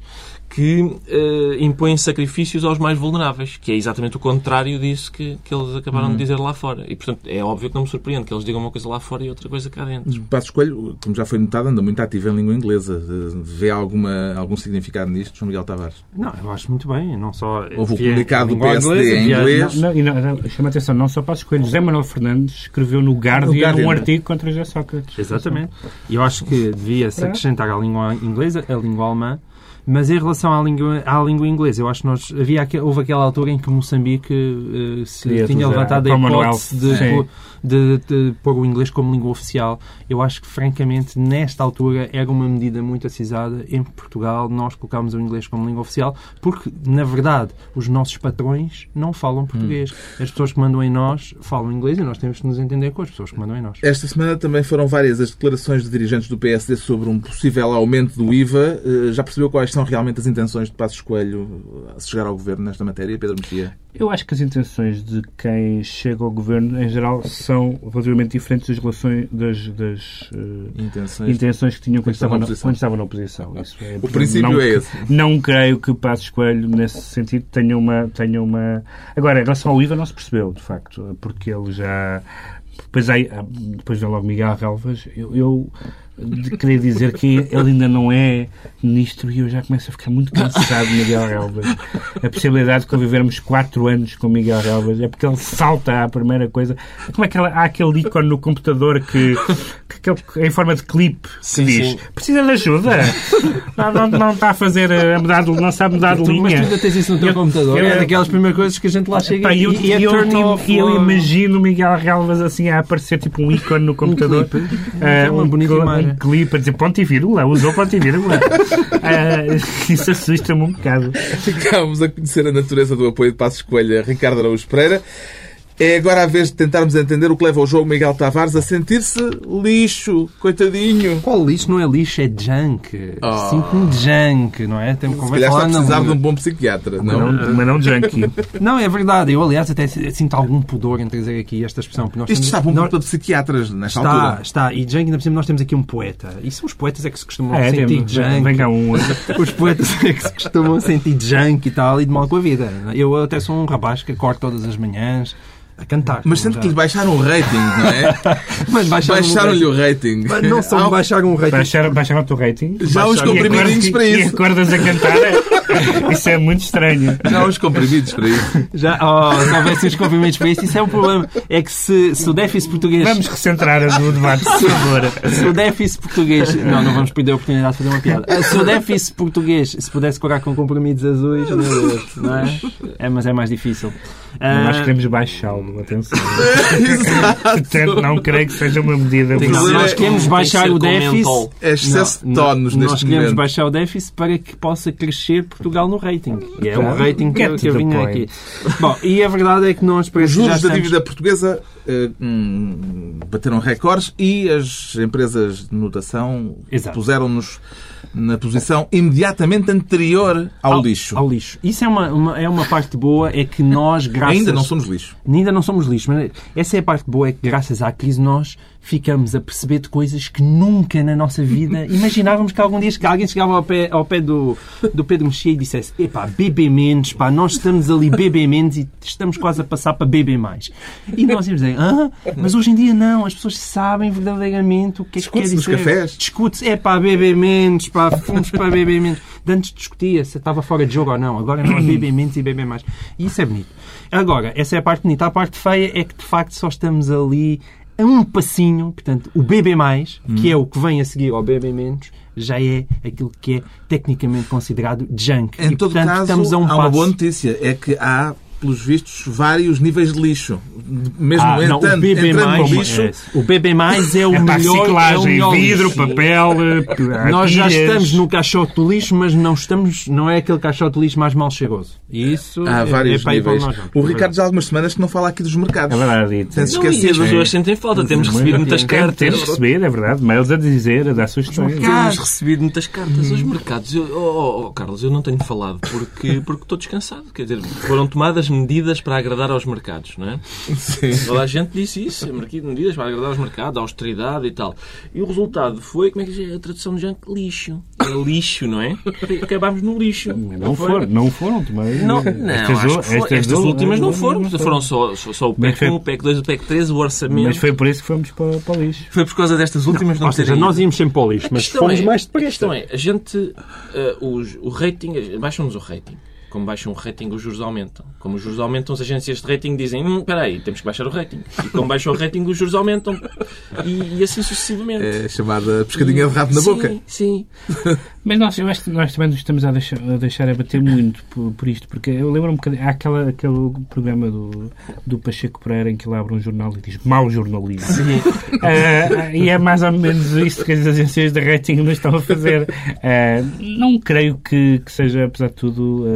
Speaker 5: que eh, impõem sacrifícios aos mais vulneráveis, que é exatamente o contrário disso que, que eles acabaram
Speaker 1: Hum.
Speaker 5: de dizer lá fora. E, portanto, é óbvio que não me surpreende que eles digam uma coisa lá fora e outra coisa cá dentro.
Speaker 1: Passos Coelho, como já foi notado, anda muito ativo em língua inglesa. Vê alguma, algum significado nisto, João Miguel Tavares?
Speaker 4: Não, eu acho muito bem. Não só
Speaker 1: Houve o
Speaker 4: via
Speaker 1: comunicado do PSD
Speaker 4: inglesa,
Speaker 1: em
Speaker 4: via-
Speaker 1: inglês.
Speaker 3: Não, não, não, chama atenção, não só para as coelhos. José Manuel Fernandes escreveu no Guardian,
Speaker 1: No Guardian,
Speaker 3: um
Speaker 1: né?
Speaker 3: artigo contra José Sócrates.
Speaker 4: Exatamente. E eu acho que devia-se
Speaker 3: É.
Speaker 4: acrescentar à língua inglesa a língua alemã. Mas em relação à língua, à língua inglesa, eu acho que nós, havia, houve aquela altura em que Moçambique eh, se
Speaker 3: Queria
Speaker 4: tinha levantado a hipótese de, pôr- de, de pôr o inglês como língua oficial. Eu acho que, francamente, nesta altura era uma medida muito acisada. Em Portugal, nós colocámos o inglês como língua oficial porque, na verdade, os nossos patrões não falam português. As pessoas que mandam em nós falam inglês e nós temos que nos entender com as pessoas que mandam em nós.
Speaker 1: Esta semana também foram várias as declarações de dirigentes do PSD sobre um possível aumento do IVA. Eh, Já percebeu quais são realmente as intenções de Passos Coelho a se chegar ao governo nesta matéria, Pedro Mexia?
Speaker 3: Eu acho que as intenções de quem chega ao governo, em geral, são relativamente diferentes das relações das, das eh,
Speaker 1: Intenções.
Speaker 3: intenções que tinham quando
Speaker 1: Estava
Speaker 3: estavam
Speaker 1: na
Speaker 3: quando estavam na oposição. Isso é,
Speaker 1: O princípio
Speaker 3: não,
Speaker 1: é esse.
Speaker 3: Não creio que Passos Coelho, nesse sentido, tenha uma, tenha uma... Agora, em relação ao IVA, não se percebeu, de facto, porque ele já... Depois, aí, depois vem logo Miguel Relvas. Eu, eu de- queria dizer que ele ainda não é ministro e eu já começo a ficar muito cansado de Miguel Relvas. A possibilidade de convivermos quatro anos com Miguel Relvas é porque ele salta à primeira coisa. Como é que ela- há aquele ícone no computador que, que, aquele- em forma de clipe que
Speaker 5: Sim,
Speaker 3: diz
Speaker 5: sim.
Speaker 3: precisa de ajuda? Não, não, não está a fazer, a mudar de, não sabe mudar de
Speaker 4: Tu- mas tu
Speaker 3: linha.
Speaker 4: ainda tens isso no teu
Speaker 3: Eu-
Speaker 4: computador.
Speaker 3: eu-
Speaker 4: é daquelas primeiras coisas que a gente lá chega
Speaker 3: Pá, eu,
Speaker 4: e, e é
Speaker 3: eu,
Speaker 4: turn
Speaker 3: tipo,
Speaker 4: off.
Speaker 3: eu imagino Miguel Relvas assim a aparecer tipo um ícone no computador.
Speaker 4: clipe.
Speaker 3: Ah,
Speaker 4: É uma
Speaker 3: um,
Speaker 4: bonita imagem.
Speaker 3: Um clipe a dizer ponto e vírgula, usou ponto e vírgula. Ah, isso assusta-me um bocado.
Speaker 1: Ficámos a conhecer a natureza do apoio de Passos Coelho a Ricardo Araújo Pereira. É agora a vez de tentarmos entender o que leva o jogo Miguel Tavares a sentir-se lixo, coitadinho.
Speaker 4: Qual lixo não é lixo, é junk.
Speaker 1: Oh.
Speaker 4: Sinto-me junk, não é? Tem
Speaker 1: Se calhar está a precisar de um bom psiquiatra,
Speaker 3: Mas
Speaker 1: não?
Speaker 3: não, mas não junkie.
Speaker 4: Não, é verdade. Eu, aliás, até sinto algum pudor em trazer aqui esta expressão. porque nós
Speaker 1: Isto
Speaker 4: temos-
Speaker 1: está bom
Speaker 4: nós-
Speaker 1: para psiquiatras nesta
Speaker 4: Está,
Speaker 1: altura.
Speaker 4: está. E junk, ainda por cima, nós temos aqui um poeta. E são os poetas é que se costumam
Speaker 3: É,
Speaker 4: sentir
Speaker 3: tem,
Speaker 4: junk.
Speaker 3: vem cá um.
Speaker 4: Os poetas é que se costumam sentir junk e tal, e de mal com a vida. Eu até sou um rapaz que acordo todas as manhãs a cantar.
Speaker 1: Mas sente que lhe baixaram o rating, não é?
Speaker 4: Mas
Speaker 1: Baixaram-lhe
Speaker 4: rating.
Speaker 1: o rating.
Speaker 4: Mas não só me baixaram o rating.
Speaker 3: Baixaram, baixaram o teu rating.
Speaker 1: Já os comprimidinhos
Speaker 3: e
Speaker 1: para
Speaker 3: E
Speaker 1: isso.
Speaker 3: acordas a cantar. Isso é muito estranho.
Speaker 1: Já uns comprimidos para isso.
Speaker 4: Já, oh, se houvesse os cumprimentos para isso, isso é um problema. É que se, se o déficit português.
Speaker 3: Vamos recentrar o debate, por favor.
Speaker 4: Se o déficit português. Não, não vamos perder a oportunidade de fazer uma piada. Se o déficit português se pudesse curar com comprimidos azuis, não é? É, mas é mais difícil.
Speaker 3: Nós
Speaker 4: Ah,
Speaker 3: queremos baixá-lo, atenção. Portanto, não creio que seja uma medida
Speaker 5: Tem
Speaker 4: nós queremos baixar o déficit.
Speaker 1: É excesso de
Speaker 4: Não,
Speaker 1: tonos
Speaker 4: Nós
Speaker 1: neste
Speaker 4: queremos
Speaker 1: momento.
Speaker 4: baixar o déficit para que possa crescer Portugal no rating. E é
Speaker 3: Claro.
Speaker 4: rating que, que eu vinha
Speaker 3: point.
Speaker 4: aqui. Bom, e a verdade é que nós
Speaker 1: Os
Speaker 4: que já
Speaker 1: juros da
Speaker 4: estamos...
Speaker 1: dívida portuguesa eh, hum, bateram recordes e as empresas de notação puseram-nos na posição imediatamente anterior ao, lixo.
Speaker 4: Ao lixo. Isso é uma, uma- é uma parte boa, é que nós, graças...
Speaker 1: Ainda não somos lixo.
Speaker 4: Ainda não somos lixo, mas essa é a parte boa, é que graças à crise nós ficamos a perceber de coisas que nunca na nossa vida imaginávamos que algum dia que alguém chegava ao pé, ao pé do, do Pedro Mexia e dissesse epá, bebê menos, pá, nós estamos ali bebê menos e estamos quase a passar para beber mais. E nós íamos dizer, ah, mas hoje em dia não, as pessoas sabem verdadeiramente o que é que quer
Speaker 1: Discute-se
Speaker 4: dizer.
Speaker 1: cafés.
Speaker 4: Discute-se, é pá, beber menos, pá, fomos para beber menos. Antes discutia se estava fora de jogo ou não, agora não é beber menos e beber mais. E isso é bonito. Agora, essa é a parte bonita. A parte feia é que de facto só estamos ali a um passinho, portanto, o BB+, que é o que vem a seguir ao BB-, já é aquilo que é tecnicamente considerado junk.
Speaker 1: Em
Speaker 4: e,
Speaker 1: todo
Speaker 4: portanto,
Speaker 1: caso,
Speaker 4: estamos a um
Speaker 1: há
Speaker 4: passo.
Speaker 1: uma boa notícia. É que há, pelos vistos, vários níveis de lixo. Mesmo
Speaker 4: Ah, não, o
Speaker 1: entrando,
Speaker 4: BB+,
Speaker 1: entrando no lixo...
Speaker 4: é, o BB+, é o
Speaker 3: É para a
Speaker 4: melhor, é o
Speaker 3: reciclagem,
Speaker 4: melhor
Speaker 3: vidro,
Speaker 4: lixo.
Speaker 3: papel, eh,
Speaker 4: Nós já estamos no caixote do lixo, mas não estamos, não é aquele caixote do lixo mais mal cheiroso. E isso
Speaker 1: Há
Speaker 4: é,
Speaker 1: vários
Speaker 4: é para ir para
Speaker 1: níveis.
Speaker 4: nós.
Speaker 1: O Ricardo já há algumas semanas que não fala aqui dos mercados.
Speaker 3: É verdade. e-
Speaker 1: Tem-se
Speaker 5: Não, e as
Speaker 1: esquecido.
Speaker 5: pessoas sentem falta. Temos recebido muitas
Speaker 3: Tem- Temos
Speaker 5: cartas.
Speaker 3: recebido, é verdade. Mails a dizer, a dar sugestões.
Speaker 5: Temos recebido muitas cartas. Os mercados, eu, oh, oh, Carlos, eu não tenho falado porque, porque estou descansado. Quer dizer, foram tomadas medidas para agradar aos mercados, não é?
Speaker 1: Sim.
Speaker 5: Toda a gente disse isso, medidas para agradar aos mercados, a austeridade e tal. E o resultado foi, como é que é a tradução de junk? Lixo. É lixo, não é? Acabámos no lixo.
Speaker 3: Não
Speaker 5: foi?
Speaker 3: foram, não foram. Mas,
Speaker 5: Não, não acho que foi- estas, últimas não foram. Foram só, só, só o PEC
Speaker 3: foi-
Speaker 5: 1, o PEC 2, o PEC 3, o orçamento.
Speaker 3: Mas foi por isso que fomos para, para o lixo.
Speaker 5: Foi por causa destas últimas não
Speaker 4: Ou seja,
Speaker 5: terem
Speaker 4: nós
Speaker 5: ido.
Speaker 4: íamos sempre para o lixo,
Speaker 5: A
Speaker 4: mas fomos
Speaker 5: é-
Speaker 4: mais
Speaker 5: A
Speaker 4: depressa.
Speaker 5: questão é, a gente, eh, os- o rating, baixam-nos o rating. Como baixam o rating, os juros aumentam. Como os juros aumentam, as agências de rating dizem hum, espera aí, temos que baixar o rating. E como baixam o rating, os juros aumentam. E, e assim sucessivamente.
Speaker 1: É chamada pescadinha de rabo na
Speaker 5: sim,
Speaker 1: boca.
Speaker 5: Sim,
Speaker 3: Mas nós, eu acho que nós também nos estamos a deixar a, deixar a bater muito por, por isto, porque eu lembro um bocadinho, há aquela, aquele programa do, do Pacheco Pereira em que ele abre um jornal e diz mau jornalismo. Ah, e é mais ou menos isto que as agências de rating nos estão a fazer. Ah, não creio que, que seja, apesar de tudo,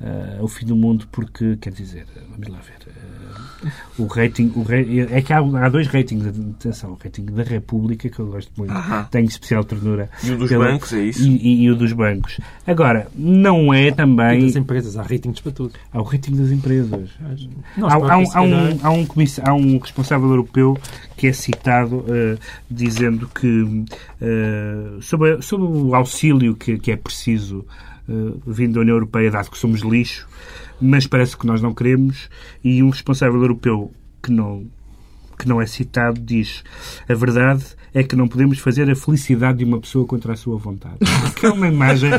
Speaker 3: ah, o fim do mundo, porque, quer dizer, vamos lá ver. o rating, o ra- é que há, há dois ratings, atenção, o rating da República, que eu gosto muito, tenho especial ternura.
Speaker 5: E o dos
Speaker 3: pelo-
Speaker 5: bancos, é isso?
Speaker 3: E, e- e o dos bancos. Agora, não é
Speaker 4: E
Speaker 3: também.
Speaker 4: das empresas, há ratings para tudo.
Speaker 3: Há o rating das empresas. Há, há um, há, um, há, um comiss- há um responsável europeu que é citado eh, dizendo que eh, sobre, sobre o auxílio que, que é preciso eh, vindo da União Europeia, dado que somos lixo, mas parece que nós não queremos, e um responsável europeu que não que não é citado, diz a verdade é que não podemos fazer a felicidade de uma pessoa contra a sua vontade. Que é uma imagem,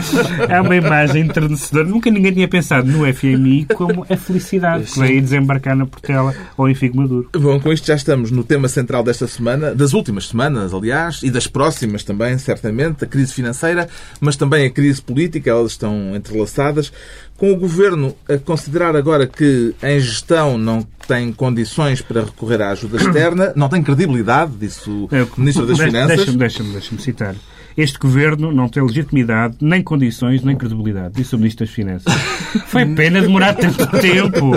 Speaker 3: é uma imagem enternecedora. Nunca ninguém tinha pensado no FMI como a felicidade que veio desembarcar na Portela ou em Figo Maduro.
Speaker 1: Bom, com isto já estamos no tema central desta semana, das últimas semanas, aliás, e das próximas também, certamente, a crise financeira, mas também a crise política, elas estão entrelaçadas. Com o Governo a considerar agora que em gestão não tem condições para recorrer à ajuda externa, não tem credibilidade, disse o Ministro das Finanças.
Speaker 3: Deixa-me deixa deixa citar. Este governo não tem legitimidade, nem condições, nem credibilidade, disse o Ministro das Finanças. Foi pena demorar tanto tempo.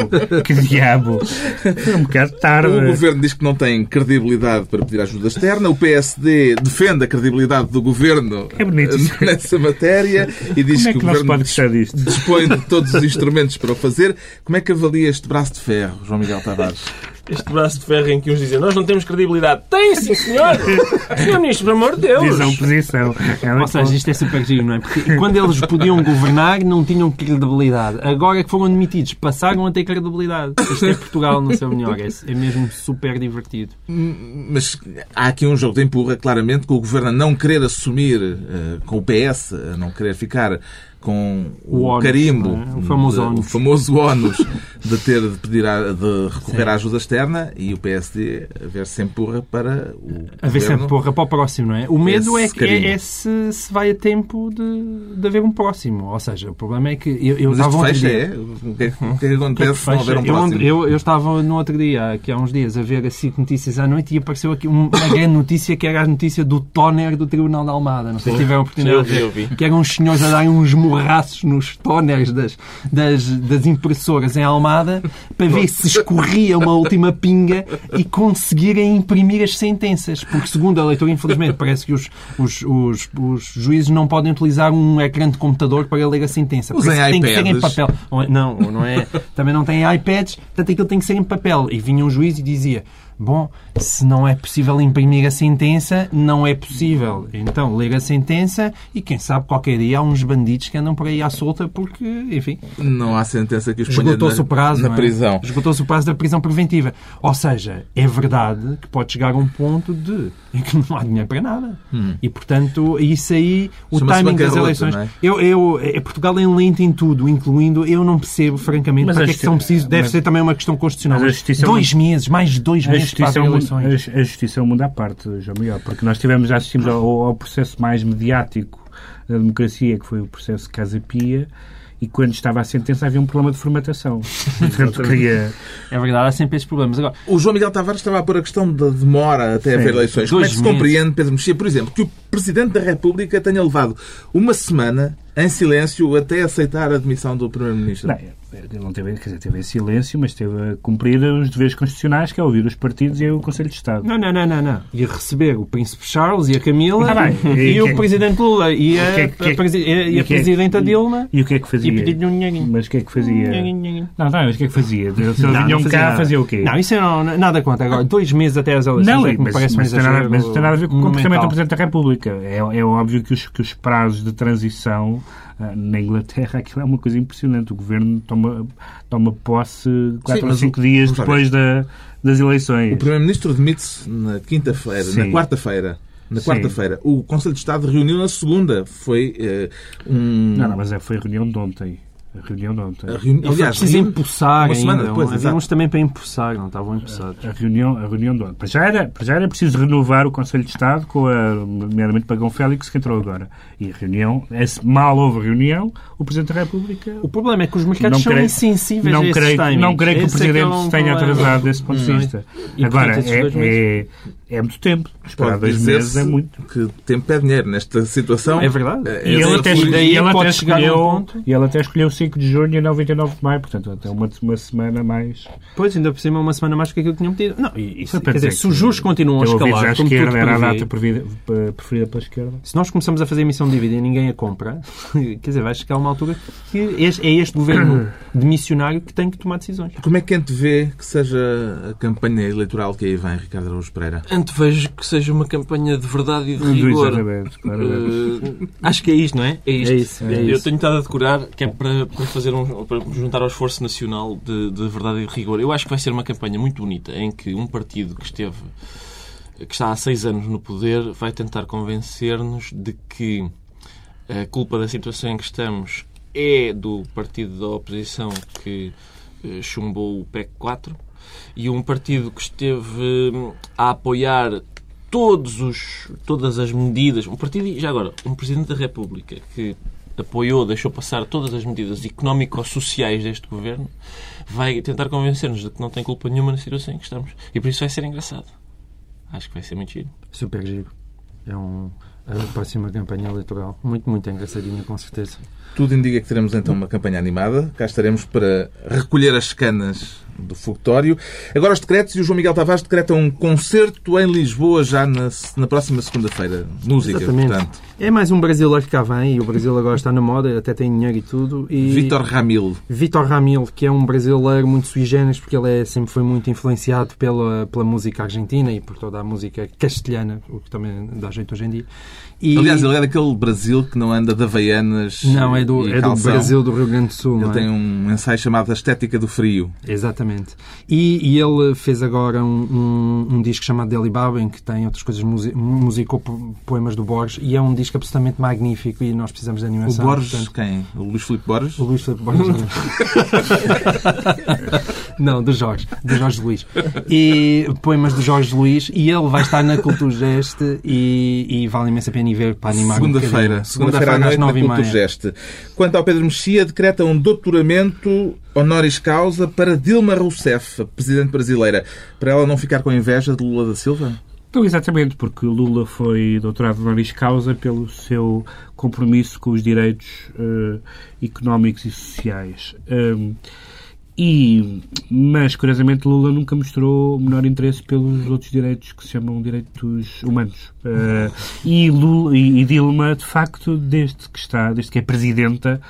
Speaker 3: Que diabo. Foi um bocado tarde.
Speaker 1: O Governo diz que não tem credibilidade para pedir ajuda externa. O PSD defende a credibilidade do Governo
Speaker 3: É isso.
Speaker 1: nessa matéria e diz
Speaker 3: é
Speaker 1: que
Speaker 3: que
Speaker 1: o Governo dispõe de todos os instrumentos para o fazer. Como é que avalia este braço de ferro, João Miguel Tavares?
Speaker 5: Este braço de ferro em que uns dizem nós não temos credibilidade. Tem, sim, senhor! Senhor Ministro, pelo amor de Deus!
Speaker 3: Diz a oposição. É
Speaker 4: Ou seja,
Speaker 3: bom.
Speaker 4: isto é super giro, não é? Porque quando eles podiam governar, não tinham credibilidade. Agora que foram admitidos, passaram a ter credibilidade. Isto é Portugal no seu melhor. É, é mesmo super divertido.
Speaker 1: Mas há aqui um jogo de empurra, claramente, com o Governo a não querer assumir, eh, com o PS, a não querer ficar com
Speaker 4: O
Speaker 1: o, carimbo,
Speaker 4: é? O famoso
Speaker 1: de-
Speaker 4: ónus.
Speaker 1: o famoso ónus de ter de pedir a- de recorrer à ajuda externa e o PSD a ver se empurra para o
Speaker 4: A ver se empurra para o próximo, não é? O medo é, que- é, é se, se vai a tempo de, de haver um próximo. Ou seja, o problema é que eu, eu
Speaker 1: Mas
Speaker 4: estava
Speaker 1: fecha,
Speaker 4: dia-
Speaker 1: é? O que é, que- o acontece se não houver um
Speaker 4: eu,
Speaker 1: próximo?
Speaker 4: eu, eu estava no outro dia, aqui há uns dias, a ver assim notícias à noite e apareceu aqui uma grande notícia que era a notícia do tóner do Tribunal de Almada. Não sei se tiveram a oportunidade de
Speaker 5: Eu vi,
Speaker 4: ver.
Speaker 5: eu vi.
Speaker 4: Que eram uns senhores a darem uns morraços nos tóneres das, das, das impressoras em Almada para ver se escorria uma última pinga e conseguirem imprimir as sentenças. Porque, segundo a leitura, infelizmente, parece que os, os, os, os juízes não podem utilizar um ecrã de computador para ler a sentença.
Speaker 1: Usem
Speaker 4: isso tem que ser em
Speaker 1: iPads.
Speaker 4: papel. É- Não, não é. Também não tem iPads, portanto aquilo tem que ser em papel. E vinha um juiz e dizia: Bom, se não é possível imprimir a sentença, não é possível. Então, ler a sentença e quem sabe qualquer dia há uns bandidos que andam por aí à solta porque, enfim,
Speaker 1: Não há sentença que os
Speaker 4: esgotou-se
Speaker 1: na,
Speaker 4: o prazo.
Speaker 1: na
Speaker 4: é?
Speaker 1: prisão.
Speaker 4: Esgotou-se o prazo da prisão preventiva. Ou seja, é verdade que pode chegar a um ponto de em que não há dinheiro para nada. E, portanto, isso aí, o timing das eleições.
Speaker 1: é?
Speaker 4: Eu, eu, é, Portugal é lento em tudo, incluindo, eu não percebo, francamente,
Speaker 3: Mas
Speaker 4: para
Speaker 3: a
Speaker 4: que é que são precisos. Deve
Speaker 3: mas-
Speaker 4: ser também uma questão constitucional.
Speaker 3: a é
Speaker 4: dois meses, mais de dois
Speaker 3: A
Speaker 4: meses para
Speaker 3: justiça, é
Speaker 4: eleições.
Speaker 3: a, a justiça é um mundo à parte, João Miguel, porque nós tivemos, já assistimos ao, ao processo mais mediático da democracia, que foi o processo Casa Pia, e quando estava a sentença havia um problema de formatação. Portanto, queria...
Speaker 4: É verdade, há sempre esses problemas. Agora,
Speaker 1: O João Miguel Tavares estava a pôr a questão da demora até haver eleições. Como é que se
Speaker 4: meses.
Speaker 1: compreende, Pedro Mexia, por exemplo, que o Presidente da República tenha levado uma semana em silêncio até aceitar a admissão do Primeiro-Ministro?
Speaker 3: Não, ele não teve, quer dizer, teve em silêncio, mas teve a cumprir os deveres constitucionais, que é ouvir os partidos e o Conselho de Estado.
Speaker 4: não, não, não, não, não. Ia receber o Príncipe Charles e a Camila
Speaker 3: Ah,
Speaker 4: e,
Speaker 3: E
Speaker 4: o
Speaker 3: que-
Speaker 4: Presidente Lula e a,
Speaker 3: que é que-
Speaker 4: a presi- e a
Speaker 3: é
Speaker 4: Presidenta Dilma
Speaker 3: E o que é que fazia?
Speaker 4: e pedir-lhe um dinheirinho.
Speaker 3: Mas o que é que fazia?
Speaker 4: Dinheirinho.
Speaker 3: Não, não, mas o que é que fazia? Se eles
Speaker 4: Não, não
Speaker 3: vinham cá,
Speaker 4: nada.
Speaker 3: fazia o quê?
Speaker 4: Não, isso eu não, nada contra. Agora, dois meses até às eleições
Speaker 3: Não,
Speaker 4: é que me
Speaker 3: mas,
Speaker 4: parece
Speaker 3: mas,
Speaker 4: um
Speaker 3: tem nada, mas tem nada a ver com o comportamento do. Presidente da República. É, é óbvio que os, que os prazos de transição na Inglaterra aquilo é uma coisa impressionante. O governo toma, toma posse quatro ou
Speaker 1: mas
Speaker 3: cinco
Speaker 1: o-
Speaker 3: dias depois da, das eleições.
Speaker 1: O Primeiro-Ministro demite-se na quinta-feira,
Speaker 3: Sim.
Speaker 1: na quarta-feira. Na
Speaker 3: Sim.
Speaker 1: quarta-feira. O Conselho de Estado reuniu na segunda. Foi eh, um.
Speaker 3: Não, não, mas é, foi a reunião de ontem. A reunião de ontem.
Speaker 1: a reuni- Aliás,
Speaker 4: preciso
Speaker 1: reuniu-
Speaker 4: empossar ainda.
Speaker 1: depois,
Speaker 4: Havia
Speaker 1: exato.
Speaker 4: uns também para empossar, não estavam empossados.
Speaker 3: A reunião, a reunião de ontem. Para já, era, para já era preciso renovar o Conselho de Estado, com a, nomeadamente Pagão Félix, que entrou agora. E a reunião, esse, mal houve reunião, o Presidente da República
Speaker 4: O problema é que os mercados
Speaker 3: Não
Speaker 4: são
Speaker 3: creio-
Speaker 4: insensíveis
Speaker 3: não
Speaker 4: a esses
Speaker 3: creio, não creio que o
Speaker 4: Esse é que é
Speaker 3: Presidente
Speaker 4: um
Speaker 3: se tenha
Speaker 4: problema.
Speaker 3: atrasado desse ponto de
Speaker 4: Hum.
Speaker 3: vista. Agora, é, é, é muito tempo. Esperar
Speaker 1: Pode
Speaker 3: dois meses é muito.
Speaker 1: que tempo é dinheiro nesta situação.
Speaker 4: É verdade.
Speaker 1: Eh,
Speaker 3: E ele,
Speaker 1: essa
Speaker 3: até, e ele
Speaker 4: pode
Speaker 3: até
Speaker 4: a um
Speaker 3: escolheu, e ele até escolheu 5 de junho e não 29 de maio, portanto, até uma, uma semana mais.
Speaker 4: Pois, ainda por cima, uma semana mais do que aquilo que tinham pedido. Não, e, isso,
Speaker 3: para
Speaker 4: quer dizer, se os juros continuam a
Speaker 3: dizer
Speaker 4: escalar, tudo
Speaker 3: esquerda era a data preferida, preferida pela esquerda.
Speaker 4: se nós começamos a fazer emissão de dívida e ninguém a compra, quer dizer, vai chegar uma altura que este- é este governo demissionário que tem que tomar decisões.
Speaker 1: Como é que antevê que seja a campanha eleitoral que aí vem, Ricardo Araújo Pereira?
Speaker 5: Antevejo que seja uma campanha de verdade e de rigor.
Speaker 3: Exatamente, claramente.
Speaker 5: Eh, acho que é isto, não é? É isto.
Speaker 4: É isso, é
Speaker 5: Eu
Speaker 4: isso.
Speaker 5: tenho estado a decorar que é para, para fazer um, para juntar ao esforço nacional de, de verdade e de rigor. Eu acho que vai ser uma campanha muito bonita em que um partido que esteve que está há seis anos no poder vai tentar convencer-nos de que a culpa da situação em que estamos é do partido da oposição que eh, chumbou o PEC 4 e um partido que esteve hum, a apoiar todos os, todas as medidas, um partido, já agora, um Presidente da República que apoiou, deixou passar todas as medidas económico-sociais deste governo, vai tentar convencer-nos de que não tem culpa nenhuma na situação em que estamos. E por isso vai ser engraçado. Acho que vai ser muito giro.
Speaker 4: Super giro. É um, a próxima campanha eleitoral. Muito, muito engraçadinha, com certeza.
Speaker 1: Tudo indica que teremos então uma campanha animada. Cá estaremos para recolher as canas do fogotório. Agora os decretos e o João Miguel Tavares decretam um concerto em Lisboa já na, na próxima segunda-feira. Música,
Speaker 4: Exatamente.
Speaker 1: portanto.
Speaker 4: É mais um brasileiro que cá vem e o Brasil agora está na moda, até tem dinheiro e tudo. E...
Speaker 1: Vítor Ramil.
Speaker 4: Vitor Ramil, que é um brasileiro muito sui generis, porque ele é, sempre foi muito influenciado pela, pela música argentina e por toda a música castelhana, o que também dá jeito hoje em dia. E-
Speaker 1: Aliás, ele é daquele Brasil que não anda de Havaianas
Speaker 4: Não, é do,
Speaker 1: e
Speaker 4: é do. Brasil, do Rio Grande do Sul.
Speaker 1: Ele
Speaker 4: não é?
Speaker 1: tem um ensaio chamado A Estética do Frio.
Speaker 4: Exatamente. E, e ele fez agora um, um, um disco chamado Deli Baba, em que tem outras coisas, musi musicou poemas do Borges, e é um disco absolutamente magnífico e nós precisamos de animação.
Speaker 1: O Borges,
Speaker 4: portanto,
Speaker 1: quem? O Luís Filipe Borges?
Speaker 4: O Luís Filipe Borges. não, do Jorge, do Jorge Luís. E poemas do Jorge Luís, e ele vai estar na Culturgeste e, e vale imensa pena ir ver para animar
Speaker 1: Segunda-feira,
Speaker 4: um
Speaker 1: segunda-feira à noite na Culturgeste. Quanto ao Pedro Mexia, decreta um doutoramento honoris causa para Dilma Rousseff, a presidente brasileira, para ela não ficar com inveja de Lula da Silva?
Speaker 3: Então, exatamente, porque Lula foi doutorado honoris causa pelo seu compromisso com os direitos uh, económicos e sociais. Um, e, mas, curiosamente, Lula nunca mostrou o menor interesse pelos outros direitos que se chamam direitos humanos. Uh, e, Lula, e, e Dilma, de facto, desde que está, desde que é presidenta,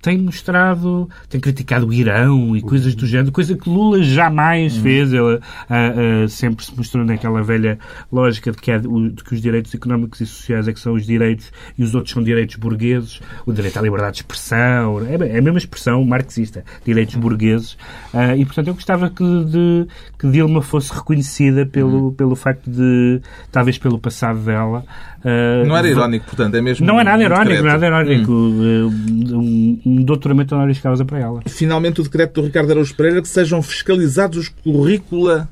Speaker 3: tem mostrado, tem criticado o Irão e coisas do género, coisa que Lula jamais uhum. fez. Ele uh, uh, sempre se mostrou naquela velha lógica de que, é, de que os direitos económicos e sociais é que são os direitos e os outros são direitos burgueses. O direito à liberdade de expressão, é, é a mesma expressão marxista, direitos uhum. burgueses. Uh, e, portanto, eu gostava que, de, que Dilma fosse reconhecida pelo, uhum. pelo facto de, talvez pelo passado dela.
Speaker 1: não era irónico, portanto, é mesmo.
Speaker 3: Não é nada irónico, nada irónico. Hum. Um, um doutoramento honoris causa para ela.
Speaker 1: Finalmente, o decreto do Ricardo Araújo Pereira que sejam fiscalizados os currícula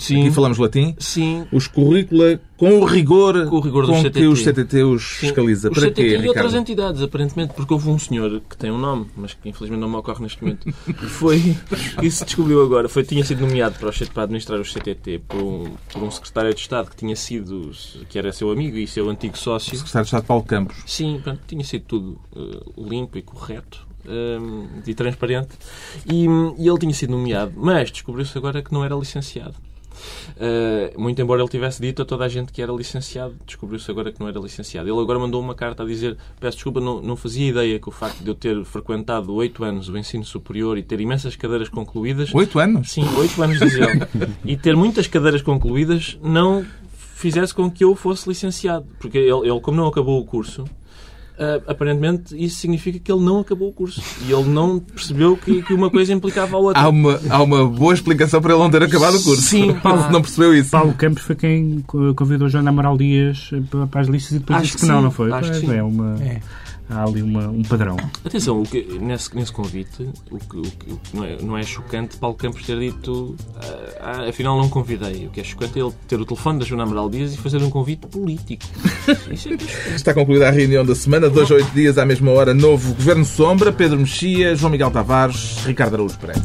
Speaker 1: Sim. Aqui falamos latim.
Speaker 5: Sim.
Speaker 1: Os currícula com o rigor,
Speaker 5: com, o rigor
Speaker 1: com
Speaker 5: CTT.
Speaker 1: que o CTT os Sim. fiscaliza.
Speaker 5: O
Speaker 1: Para
Speaker 5: CTT
Speaker 1: quê,
Speaker 5: e
Speaker 1: Ricardo?
Speaker 5: outras entidades, aparentemente, porque houve um senhor que tem um nome, mas que infelizmente não me ocorre neste momento, que foi, isso se descobriu agora, foi, tinha sido nomeado para, para administrar o CTT por um, por um secretário de Estado que tinha sido, que era seu amigo e seu antigo sócio.
Speaker 1: Secretário de Estado Paulo Campos.
Speaker 5: Sim, pronto, tinha sido tudo uh, limpo e correto um, e transparente. E, e, ele tinha sido nomeado, mas descobriu-se agora que não era licenciado. Uh, muito embora ele tivesse dito a toda a gente que era licenciado, descobriu-se agora que não era licenciado. Ele agora mandou uma carta a dizer: Peço desculpa, não, não fazia ideia que o facto de eu ter frequentado oito anos o ensino superior e ter imensas cadeiras concluídas.
Speaker 1: Oito anos?
Speaker 5: Sim, oito anos, diz ele. e ter muitas cadeiras concluídas não fizesse com que eu fosse licenciado. Porque ele, ele como não acabou o curso, Uh, aparentemente isso significa que ele não acabou o curso e ele não percebeu que, que uma coisa implicava a outra.
Speaker 1: Há uma, há uma boa explicação para ele não ter acabado o curso.
Speaker 5: Sim,
Speaker 1: Paulo não percebeu isso.
Speaker 3: Paulo Campos foi quem convidou Joana Amaral Dias para as listas e depois
Speaker 5: Acho
Speaker 3: disse que,
Speaker 5: que
Speaker 3: não,
Speaker 5: sim.
Speaker 3: não foi?
Speaker 5: Acho que sim.
Speaker 3: é uma.
Speaker 4: É.
Speaker 3: Há ali uma, um padrão.
Speaker 5: Atenção, o que, nesse, nesse convite, o que, o que- o que não, é, não é chocante Paulo Campos ter dito ah, ah, afinal não convidei. O que é chocante é ele ter o telefone da Joana Amaral Dias e fazer um convite político. Isso é é.
Speaker 1: Está concluída a reunião da semana, dois a oito dias à mesma hora, novo Governo Sombra, Pedro Mexia, João Miguel Tavares, Ricardo Araújo Pereira.